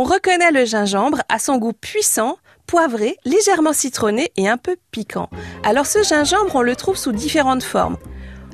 On reconnaît le gingembre à son goût puissant, poivré, légèrement citronné et un peu piquant. Alors ce gingembre, on le trouve sous différentes formes.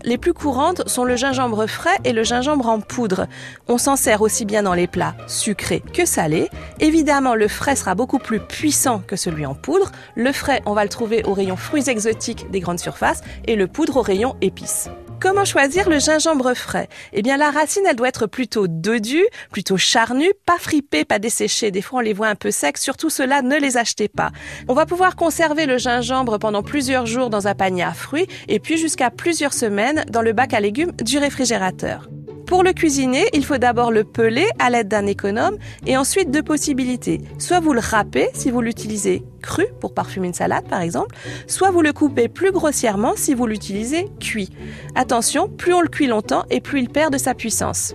Les plus courantes sont le gingembre frais et le gingembre en poudre. On s'en sert aussi bien dans les plats sucrés que salés. Évidemment, le frais sera beaucoup plus puissant que celui en poudre. Le frais, on va le trouver au rayon fruits exotiques des grandes surfaces et le poudre au rayon épices. Comment choisir le gingembre frais? Eh bien, la racine, elle doit être plutôt dodue, plutôt charnue, pas fripée, pas desséchée. Des fois, on les voit un peu secs. Surtout cela, ne les achetez pas. On va pouvoir conserver le gingembre pendant plusieurs jours dans un panier à fruits et puis jusqu'à plusieurs semaines dans le bac à légumes du réfrigérateur. Pour le cuisiner, il faut d'abord le peler à l'aide d'un économe et ensuite deux possibilités. Soit vous le râpez si vous l'utilisez cru pour parfumer une salade par exemple, soit vous le coupez plus grossièrement si vous l'utilisez cuit. Attention, plus on le cuit longtemps et plus il perd de sa puissance.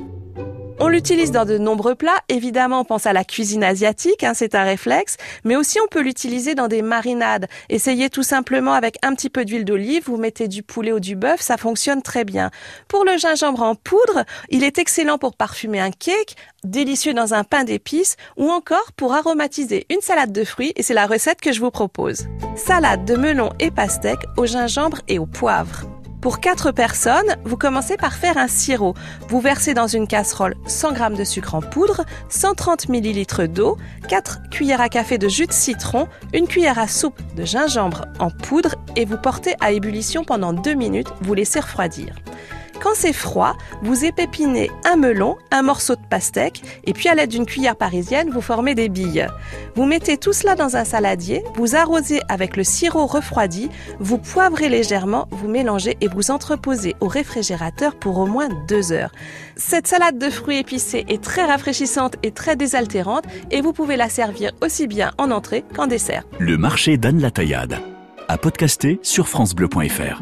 On l'utilise dans de nombreux plats. Évidemment, on pense à la cuisine asiatique, hein, c'est un réflexe. Mais aussi, on peut l'utiliser dans des marinades. Essayez tout simplement avec un petit peu d'huile d'olive. Vous mettez du poulet ou du bœuf, ça fonctionne très bien. Pour le gingembre en poudre, il est excellent pour parfumer un cake, délicieux dans un pain d'épices ou encore pour aromatiser une salade de fruits. Et c'est la recette que je vous propose. Salade de melon et pastèque au gingembre et au poivre. Pour 4 personnes, vous commencez par faire un sirop. Vous versez dans une casserole 100 g de sucre en poudre, 130 ml d'eau, 4 cuillères à café de jus de citron, une cuillère à soupe de gingembre en poudre et vous portez à ébullition pendant 2 minutes, vous laissez refroidir. Quand c'est froid, vous épépinez un melon, un morceau de pastèque, et puis à l'aide d'une cuillère parisienne, vous formez des billes. Vous mettez tout cela dans un saladier, vous arrosez avec le sirop refroidi, vous poivrez légèrement, vous mélangez et vous entreposez au réfrigérateur pour au moins deux heures. Cette salade de fruits épicés est très rafraîchissante et très désaltérante, et vous pouvez la servir aussi bien en entrée qu'en dessert. Le marché d'Anne la Taillade. À podcaster sur FranceBleu.fr.